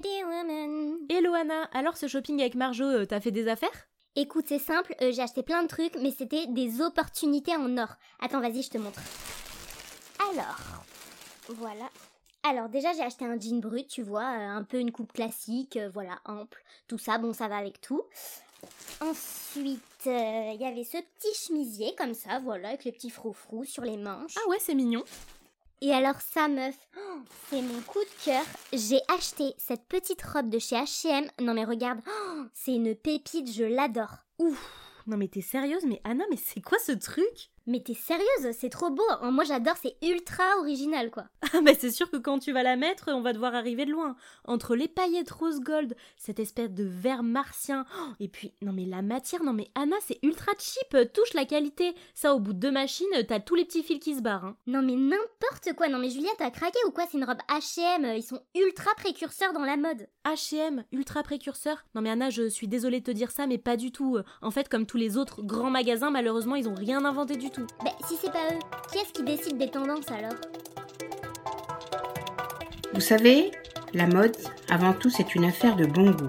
Hello Anna, alors ce shopping avec Marjo, euh, t'as fait des affaires? Écoute, c'est simple, euh, j'ai acheté plein de trucs, mais c'était des opportunités en or. Attends, vas-y, je te montre. Alors, voilà. Alors déjà, j'ai acheté un jean brut, tu vois, euh, un peu une coupe classique, voilà, ample. Tout ça, bon, ça va avec tout. Ensuite, il y avait ce petit chemisier comme ça, voilà, avec les petits froufrous sur les manches. Ah ouais, c'est mignon. Et alors ça, meuf, c'est mon coup de cœur. J'ai acheté cette petite robe de chez H&M. Non mais regarde, c'est une pépite, je l'adore. Ouf, non mais t'es sérieuse Mais Anna, mais c'est quoi ce truc? Mais t'es sérieuse C'est trop beau. Oh, moi j'adore, c'est ultra original quoi. Ah bah c'est sûr que quand tu vas la mettre, on va devoir arriver de loin. Entre les paillettes rose gold, cette espèce de vert martien, oh, et puis, non mais la matière, non mais Anna, c'est ultra cheap, touche la qualité. Ça, au bout de deux machines, t'as tous les petits fils qui se barrent. hein. Non mais n'importe quoi. Non mais Julien, t'as craqué ou quoi C'est une robe H&M. Ils sont ultra précurseurs dans la mode. H&M, ultra précurseur. Non mais Anna, je suis désolée de te dire ça, mais pas du tout. En fait, comme tous les autres grands magasins, malheureusement, ils ont rien inventé du tout. Bah si c'est pas eux, qui est-ce qui décide des tendances alors? Vous savez, la mode, avant tout, c'est une affaire de bon goût.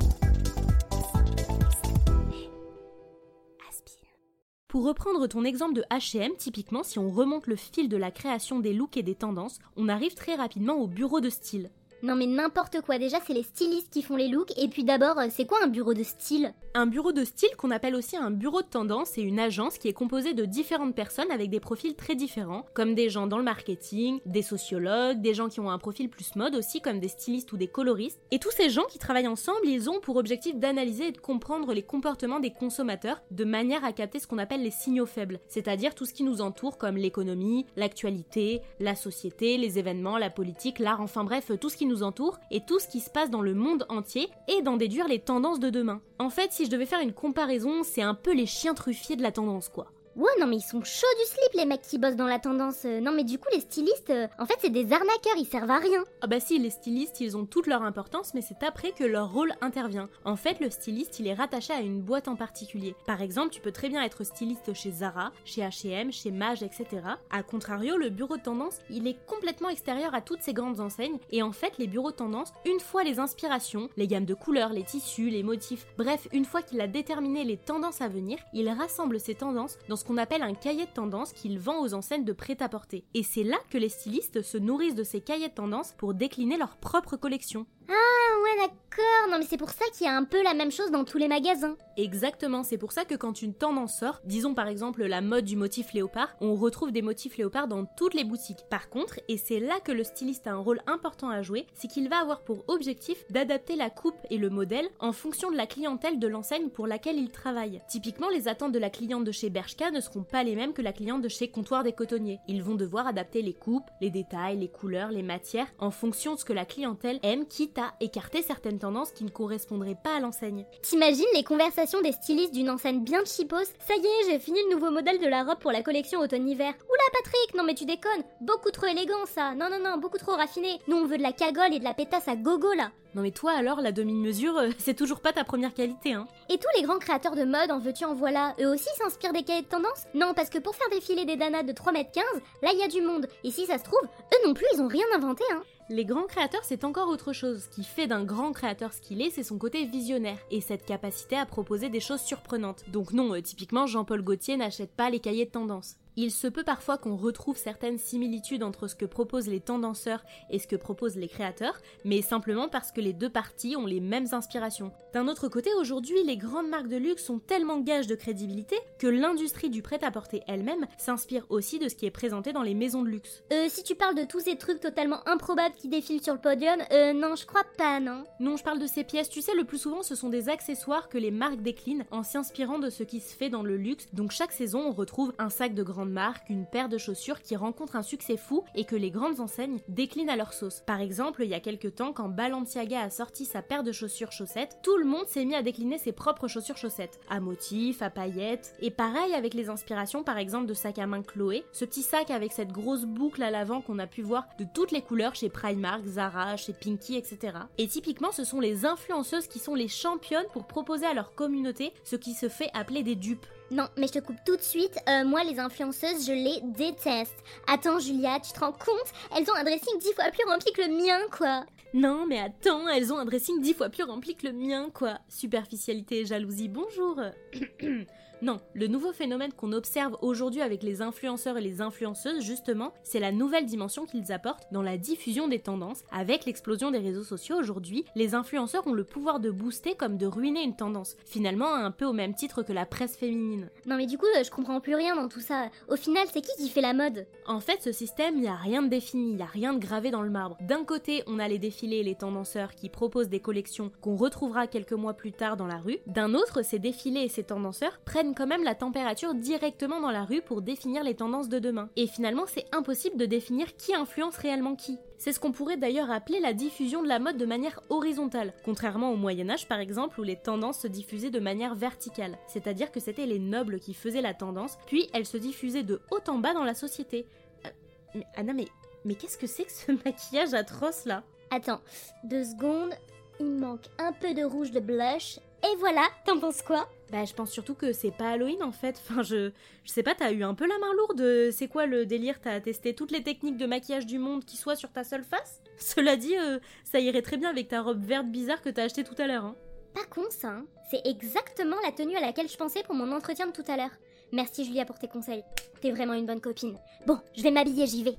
Pour reprendre ton exemple de H&M, typiquement, si on remonte le fil de la création des looks et des tendances, on arrive très rapidement au bureau de style. Non mais n'importe quoi. Déjà, c'est les stylistes qui font les looks. Et puis d'abord, euh, c'est quoi un bureau de style? Un bureau de style qu'on appelle aussi un bureau de tendance est une agence qui est composée de différentes personnes avec des profils très différents, comme des gens dans le marketing, des sociologues, des gens qui ont un profil plus mode aussi, comme des stylistes ou des coloristes. Et tous ces gens qui travaillent ensemble, ils ont pour objectif d'analyser et de comprendre les comportements des consommateurs de manière à capter ce qu'on appelle les signaux faibles, c'est-à-dire tout ce qui nous entoure comme l'économie, l'actualité, la société, les événements, la politique, l'art, enfin bref, tout ce qui nous entoure et tout ce qui se passe dans le monde entier et d'en déduire les tendances de demain. En fait, si je devais faire une comparaison, c'est un peu les chiens truffiers de la tendance quoi. Ouais, non mais ils sont chauds du slip les mecs qui bossent dans la tendance. Euh, Non mais du coup les stylistes, euh, en fait c'est des arnaqueurs, ils servent à rien. Ah bah si, les stylistes, ils ont toute leur importance, mais c'est après que leur rôle intervient. En fait, le styliste, il est rattaché à une boîte en particulier. Par exemple, tu peux très bien être styliste chez Zara, chez H&M, chez Mage, etc. A contrario, le bureau de tendance, il est complètement extérieur à toutes ces grandes enseignes, et en fait, les bureaux de tendance, une fois les inspirations, les gammes de couleurs, les tissus, les motifs, bref, une fois qu'il a déterminé les tendances à venir, il rassemble ces tendances dans ce qu'on appelle un cahier de tendance qu'il vend aux enseignes de prêt-à-porter. Et c'est là que les stylistes se nourrissent de ces cahiers de tendance pour décliner leur propre collection. Ah ouais d'accord, non mais c'est pour ça qu'il y a un peu la même chose dans tous les magasins. Exactement, c'est pour ça que quand une tendance sort, disons par exemple la mode du motif léopard, on retrouve des motifs léopard dans toutes les boutiques. Par contre, et c'est là que le styliste a un rôle important à jouer, c'est qu'il va avoir pour objectif d'adapter la coupe et le modèle en fonction de la clientèle de l'enseigne pour laquelle il travaille. Typiquement, les attentes de la cliente de chez Bershka ne seront pas les mêmes que la cliente de chez Comptoir des Cotonniers. Ils vont devoir adapter les coupes, les détails, les couleurs, les matières en fonction de ce que la clientèle aime, quitte à écarter certaines tendances qui ne correspondraient pas à l'enseigne. T'imagines les conversations des stylistes d'une enseigne bien cheapos? Ça y est, j'ai fini le nouveau modèle de la robe pour la collection automne-hiver. Oula Patrick, non mais tu déconnes, beaucoup trop élégant ça. Non non non, beaucoup trop raffiné. Nous on veut de la cagole et de la pétasse à gogo là. Non mais toi alors, la demi-mesure, euh, c'est toujours pas ta première qualité, hein Et tous les grands créateurs de mode, en veux-tu en voilà, eux aussi s'inspirent des cahiers de tendance? Non, parce que pour faire défiler des danas de 3m15, là il y a du monde. Et si ça se trouve, eux non plus ils ont rien inventé hein. Les grands créateurs, c'est encore autre chose. Ce qui fait d'un grand créateur ce qu'il est, c'est son côté visionnaire et cette capacité à proposer des choses surprenantes. Donc non, euh, typiquement, Jean-Paul Gaultier n'achète pas les cahiers de tendance. Il se peut parfois qu'on retrouve certaines similitudes entre ce que proposent les tendanceurs et ce que proposent les créateurs, mais simplement parce que les deux parties ont les mêmes inspirations. D'un autre côté, aujourd'hui, les grandes marques de luxe sont tellement gages de crédibilité que l'industrie du prêt-à-porter elle-même s'inspire aussi de ce qui est présenté dans les maisons de luxe. Euh, si tu parles de tous ces trucs totalement improbables qui défilent sur le podium, euh, non, je crois pas, non. Non, je parle de ces pièces, tu sais, le plus souvent ce sont des accessoires que les marques déclinent en s'inspirant de ce qui se fait dans le luxe. Donc chaque saison, on retrouve un sac de grande marque, une paire de chaussures qui rencontre un succès fou et que les grandes enseignes déclinent à leur sauce. Par exemple, il y a quelques temps, quand Balenciaga a sorti sa paire de chaussures chaussettes, tout le monde s'est mis à décliner ses propres chaussures chaussettes, à motifs, à paillettes. Et pareil avec les inspirations, par exemple, de sac à main Chloé, ce petit sac avec cette grosse boucle à l'avant qu'on a pu voir de toutes les couleurs chez Primark, Zara, chez Pinky, etc. Et typiquement, ce sont les influenceuses qui sont les championnes pour proposer à leur communauté ce qui se fait appeler des dupes. Non, mais je te coupe tout de suite. Euh, moi, les influenceuses, je les déteste. Attends, Julia, tu te rends compte? Elles ont un dressing dix fois plus rempli que le mien, quoi. Non, mais attends, elles ont un dressing dix fois plus rempli que le mien, quoi. Superficialité et jalousie, bonjour. Non, le nouveau phénomène qu'on observe aujourd'hui avec les influenceurs et les influenceuses, justement, c'est la nouvelle dimension qu'ils apportent dans la diffusion des tendances. Avec l'explosion des réseaux sociaux aujourd'hui, les influenceurs ont le pouvoir de booster comme de ruiner une tendance. Finalement, un peu au même titre que la presse féminine. Non mais du coup, je comprends plus rien dans tout ça. Au final, c'est qui qui fait la mode? En fait, ce système, il n'y a rien de défini, il n'y a rien de gravé dans le marbre. D'un côté, on a les défilés et les tendanceurs qui proposent des collections qu'on retrouvera quelques mois plus tard dans la rue. D'un autre, ces défilés et ces tendanceurs prennent quand même la température directement dans la rue pour définir les tendances de demain. Et finalement, c'est impossible de définir qui influence réellement qui. C'est ce qu'on pourrait d'ailleurs appeler la diffusion de la mode de manière horizontale, contrairement au Moyen Âge par exemple où les tendances se diffusaient de manière verticale, c'est-à-dire que c'était les nobles qui faisaient la tendance, puis elles se diffusaient de haut en bas dans la société. Euh, mais Anna, mais, mais qu'est-ce que c'est que ce maquillage atroce là? Attends, deux secondes. Il manque un peu de rouge de blush. Et voilà, t'en penses quoi? Bah, je pense surtout que c'est pas Halloween en fait. Enfin, je, je sais pas, t'as eu un peu la main lourde. C'est quoi le délire? T'as testé toutes les techniques de maquillage du monde qui soient sur ta seule face? Cela dit, euh, ça irait très bien avec ta robe verte bizarre que t'as achetée tout à l'heure. Hein. Pas con ça, hein C'est exactement la tenue à laquelle je pensais pour mon entretien de tout à l'heure. Merci Julia pour tes conseils. T'es vraiment une bonne copine. Bon, je vais m'habiller, j'y vais.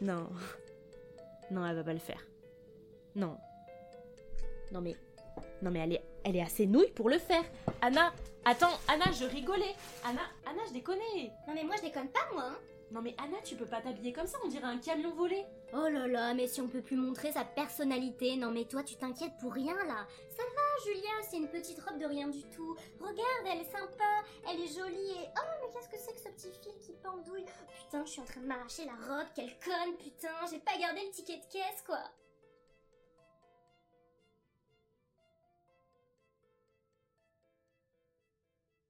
Non. Non, elle va pas le faire. Non. Non mais. Non mais elle est, elle est assez nouille pour le faire. Anna, attends, Anna, je rigolais. Anna, Anna, je déconnais. Non mais moi je déconne pas moi, hein Non mais Anna, tu peux pas t'habiller comme ça, on dirait un camion volé. Oh là là, mais si on peut plus montrer sa personnalité, non mais toi tu t'inquiètes pour rien là. Ça va Julia, c'est une petite robe de rien du tout. Regarde, elle est sympa, elle est jolie et... Oh mais qu'est-ce que c'est que ce petit fil qui pendouille? Putain, je suis en train de m'arracher la robe, quelle conne, putain, j'ai pas gardé le ticket de caisse quoi.